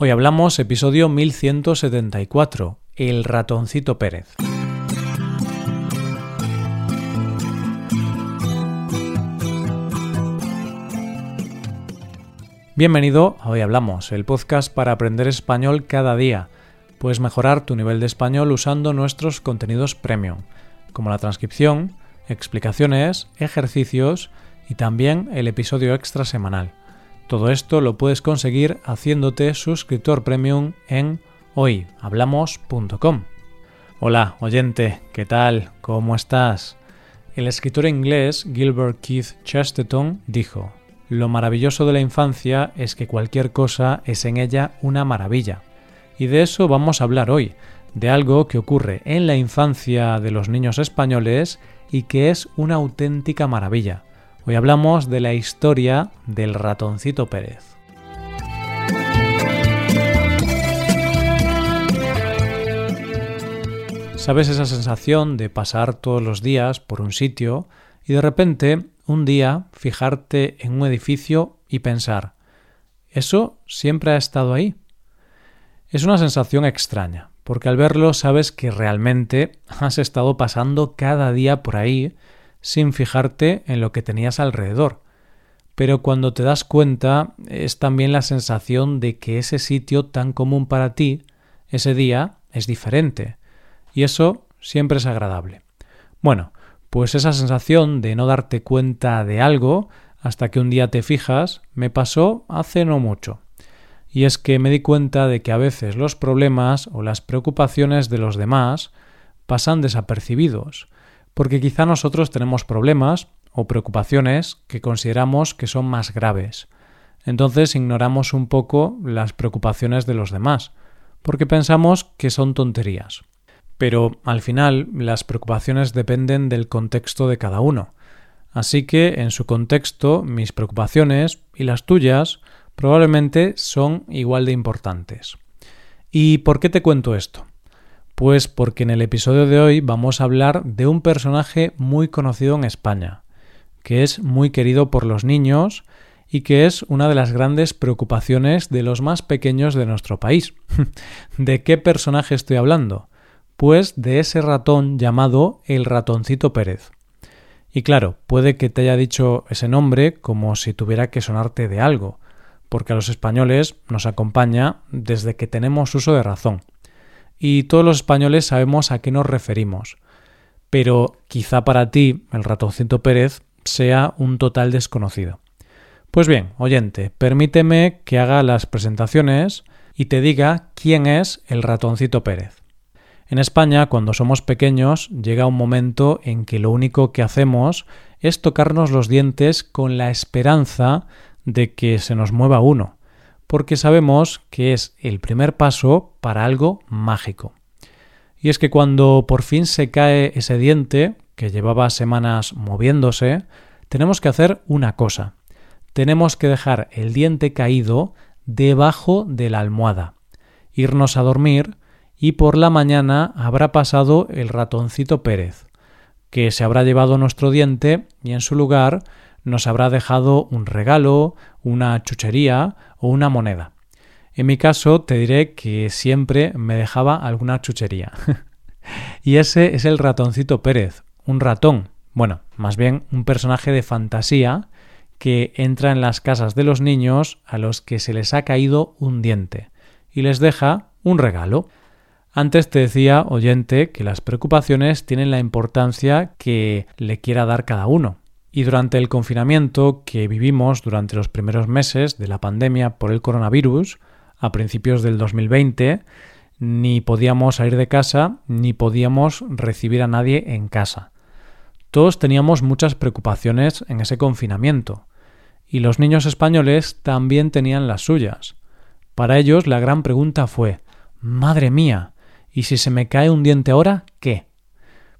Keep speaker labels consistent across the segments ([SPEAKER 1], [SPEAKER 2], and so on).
[SPEAKER 1] Hoy hablamos episodio 1174, El ratoncito Pérez. Bienvenido a Hoy Hablamos, el podcast para aprender español cada día. Puedes mejorar tu nivel de español usando nuestros contenidos premium, como la transcripción, explicaciones, ejercicios y también el episodio extra semanal. Todo esto lo puedes conseguir haciéndote suscriptor premium en hoyhablamos.com. Hola, oyente, ¿qué tal? ¿Cómo estás? El escritor inglés Gilbert Keith Chesterton dijo, Lo maravilloso de la infancia es que cualquier cosa es en ella una maravilla. Y de eso vamos a hablar hoy, de algo que ocurre en la infancia de los niños españoles y que es una auténtica maravilla. Hoy hablamos de la historia del ratoncito Pérez. ¿Sabes esa sensación de pasar todos los días por un sitio y de repente un día fijarte en un edificio y pensar, ¿eso siempre ha estado ahí? Es una sensación extraña, porque al verlo sabes que realmente has estado pasando cada día por ahí sin fijarte en lo que tenías alrededor. Pero cuando te das cuenta es también la sensación de que ese sitio tan común para ti, ese día, es diferente. Y eso siempre es agradable. Bueno, pues esa sensación de no darte cuenta de algo hasta que un día te fijas me pasó hace no mucho. Y es que me di cuenta de que a veces los problemas o las preocupaciones de los demás pasan desapercibidos, porque quizá nosotros tenemos problemas o preocupaciones que consideramos que son más graves. Entonces ignoramos un poco las preocupaciones de los demás, porque pensamos que son tonterías. Pero al final las preocupaciones dependen del contexto de cada uno. Así que en su contexto mis preocupaciones y las tuyas probablemente son igual de importantes. ¿Y por qué te cuento esto? Pues porque en el episodio de hoy vamos a hablar de un personaje muy conocido en España, que es muy querido por los niños y que es una de las grandes preocupaciones de los más pequeños de nuestro país. ¿De qué personaje estoy hablando? Pues de ese ratón llamado el ratoncito Pérez. Y claro, puede que te haya dicho ese nombre como si tuviera que sonarte de algo, porque a los españoles nos acompaña desde que tenemos uso de razón y todos los españoles sabemos a qué nos referimos. Pero quizá para ti el ratoncito Pérez sea un total desconocido. Pues bien, oyente, permíteme que haga las presentaciones y te diga quién es el ratoncito Pérez. En España, cuando somos pequeños, llega un momento en que lo único que hacemos es tocarnos los dientes con la esperanza de que se nos mueva uno porque sabemos que es el primer paso para algo mágico. Y es que cuando por fin se cae ese diente, que llevaba semanas moviéndose, tenemos que hacer una cosa. Tenemos que dejar el diente caído debajo de la almohada, irnos a dormir y por la mañana habrá pasado el ratoncito Pérez, que se habrá llevado nuestro diente y en su lugar nos habrá dejado un regalo, una chuchería o una moneda. En mi caso te diré que siempre me dejaba alguna chuchería. y ese es el ratoncito Pérez, un ratón, bueno, más bien un personaje de fantasía que entra en las casas de los niños a los que se les ha caído un diente y les deja un regalo. Antes te decía, oyente, que las preocupaciones tienen la importancia que le quiera dar cada uno. Y durante el confinamiento que vivimos durante los primeros meses de la pandemia por el coronavirus, a principios del 2020, ni podíamos salir de casa ni podíamos recibir a nadie en casa. Todos teníamos muchas preocupaciones en ese confinamiento, y los niños españoles también tenían las suyas. Para ellos la gran pregunta fue Madre mía, ¿y si se me cae un diente ahora, qué?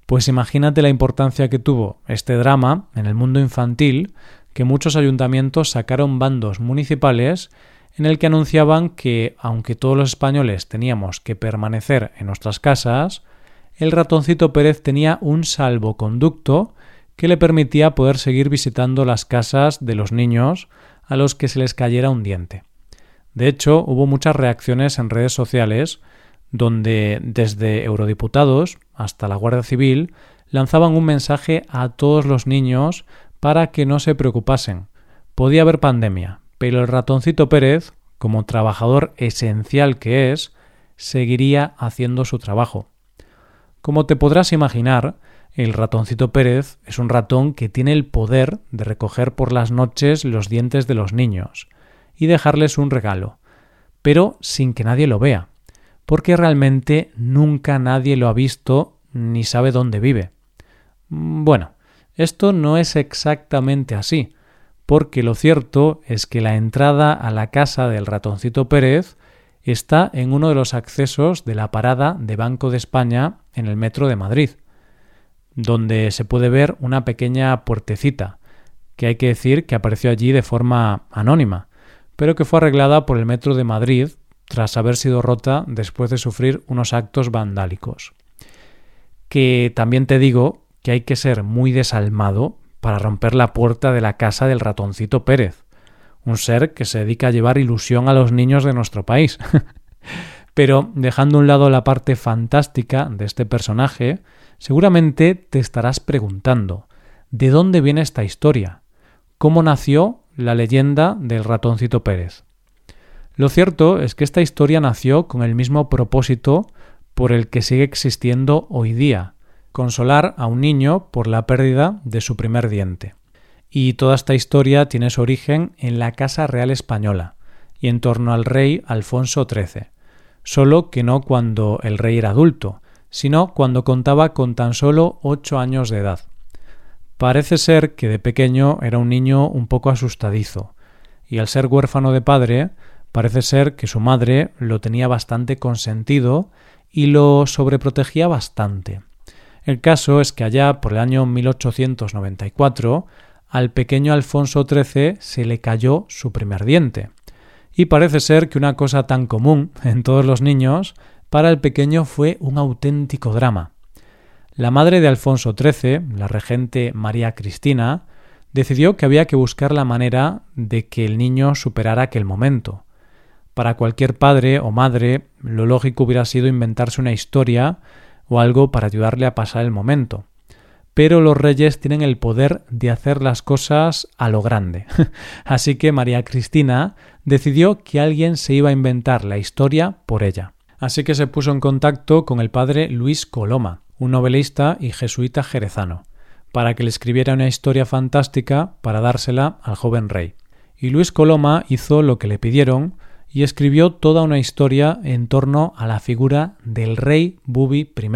[SPEAKER 1] Pues imagínate la importancia que tuvo este drama en el mundo infantil que muchos ayuntamientos sacaron bandos municipales en el que anunciaban que, aunque todos los españoles teníamos que permanecer en nuestras casas, el ratoncito Pérez tenía un salvoconducto que le permitía poder seguir visitando las casas de los niños a los que se les cayera un diente. De hecho, hubo muchas reacciones en redes sociales donde desde eurodiputados hasta la Guardia Civil lanzaban un mensaje a todos los niños para que no se preocupasen. Podía haber pandemia, pero el ratoncito Pérez, como trabajador esencial que es, seguiría haciendo su trabajo. Como te podrás imaginar, el ratoncito Pérez es un ratón que tiene el poder de recoger por las noches los dientes de los niños y dejarles un regalo, pero sin que nadie lo vea, porque realmente nunca nadie lo ha visto ni sabe dónde vive. Bueno, esto no es exactamente así, porque lo cierto es que la entrada a la casa del ratoncito Pérez está en uno de los accesos de la parada de Banco de España en el metro de Madrid, donde se puede ver una pequeña puertecita, que hay que decir que apareció allí de forma anónima, pero que fue arreglada por el metro de Madrid tras haber sido rota después de sufrir unos actos vandálicos. Que también te digo que hay que ser muy desalmado para romper la puerta de la casa del ratoncito Pérez, un ser que se dedica a llevar ilusión a los niños de nuestro país. Pero dejando a un lado la parte fantástica de este personaje, seguramente te estarás preguntando ¿de dónde viene esta historia? ¿Cómo nació la leyenda del ratoncito Pérez? Lo cierto es que esta historia nació con el mismo propósito por el que sigue existiendo hoy día, consolar a un niño por la pérdida de su primer diente. Y toda esta historia tiene su origen en la Casa Real Española y en torno al rey Alfonso XIII, solo que no cuando el rey era adulto, sino cuando contaba con tan solo ocho años de edad. Parece ser que de pequeño era un niño un poco asustadizo, y al ser huérfano de padre, parece ser que su madre lo tenía bastante consentido y lo sobreprotegía bastante. El caso es que allá por el año 1894 al pequeño Alfonso XIII se le cayó su primer diente. Y parece ser que una cosa tan común en todos los niños, para el pequeño fue un auténtico drama. La madre de Alfonso XIII, la regente María Cristina, decidió que había que buscar la manera de que el niño superara aquel momento. Para cualquier padre o madre, lo lógico hubiera sido inventarse una historia o algo para ayudarle a pasar el momento pero los reyes tienen el poder de hacer las cosas a lo grande. Así que María Cristina decidió que alguien se iba a inventar la historia por ella. Así que se puso en contacto con el padre Luis Coloma, un novelista y jesuita jerezano, para que le escribiera una historia fantástica para dársela al joven rey. Y Luis Coloma hizo lo que le pidieron y escribió toda una historia en torno a la figura del rey Bubi I.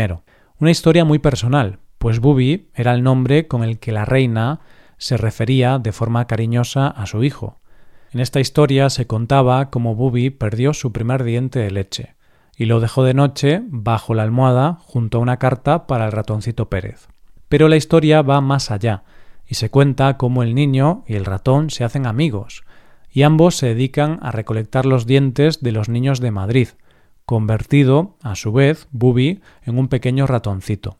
[SPEAKER 1] Una historia muy personal, pues Bubi era el nombre con el que la reina se refería de forma cariñosa a su hijo. En esta historia se contaba cómo Bubi perdió su primer diente de leche y lo dejó de noche bajo la almohada junto a una carta para el ratoncito Pérez. Pero la historia va más allá y se cuenta cómo el niño y el ratón se hacen amigos y ambos se dedican a recolectar los dientes de los niños de Madrid, convertido, a su vez, Bubi en un pequeño ratoncito.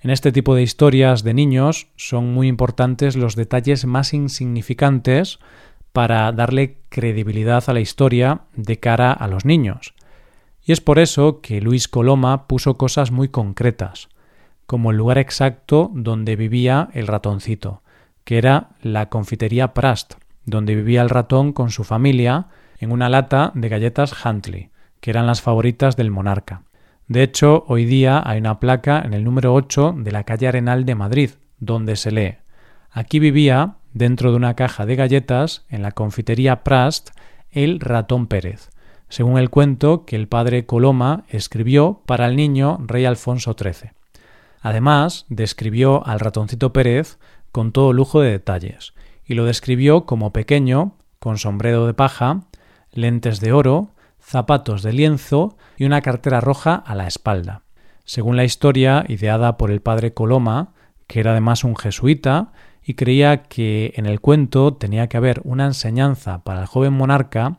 [SPEAKER 1] En este tipo de historias de niños son muy importantes los detalles más insignificantes para darle credibilidad a la historia de cara a los niños. Y es por eso que Luis Coloma puso cosas muy concretas, como el lugar exacto donde vivía el ratoncito, que era la confitería Prast, donde vivía el ratón con su familia en una lata de galletas Huntley, que eran las favoritas del monarca. De hecho, hoy día hay una placa en el número 8 de la calle Arenal de Madrid, donde se lee Aquí vivía, dentro de una caja de galletas, en la confitería Prast, el ratón Pérez, según el cuento que el padre Coloma escribió para el niño rey Alfonso XIII. Además, describió al ratoncito Pérez con todo lujo de detalles, y lo describió como pequeño, con sombrero de paja, lentes de oro, zapatos de lienzo y una cartera roja a la espalda. Según la historia ideada por el padre Coloma, que era además un jesuita, y creía que en el cuento tenía que haber una enseñanza para el joven monarca,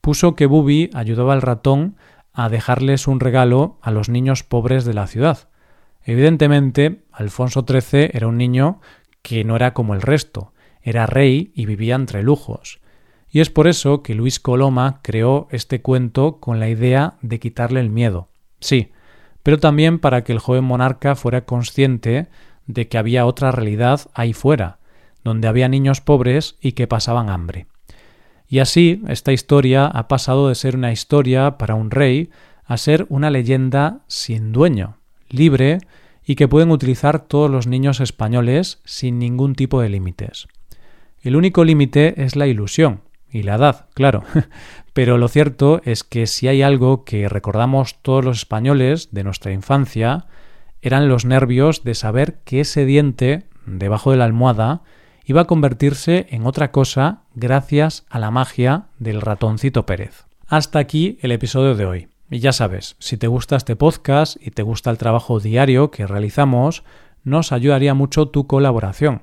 [SPEAKER 1] puso que Bubi ayudaba al ratón a dejarles un regalo a los niños pobres de la ciudad. Evidentemente, Alfonso XIII era un niño que no era como el resto, era rey y vivía entre lujos, Y es por eso que Luis Coloma creó este cuento con la idea de quitarle el miedo. Sí, pero también para que el joven monarca fuera consciente de que había otra realidad ahí fuera, donde había niños pobres y que pasaban hambre. Y así, esta historia ha pasado de ser una historia para un rey a ser una leyenda sin dueño, libre y que pueden utilizar todos los niños españoles sin ningún tipo de límites. El único límite es la ilusión y la edad, claro, pero lo cierto es que si hay algo que recordamos todos los españoles de nuestra infancia, eran los nervios de saber que ese diente debajo de la almohada iba a convertirse en otra cosa gracias a la magia del ratoncito Pérez. Hasta aquí el episodio de hoy. Y ya sabes, si te gusta este podcast y te gusta el trabajo diario que realizamos, nos ayudaría mucho tu colaboración.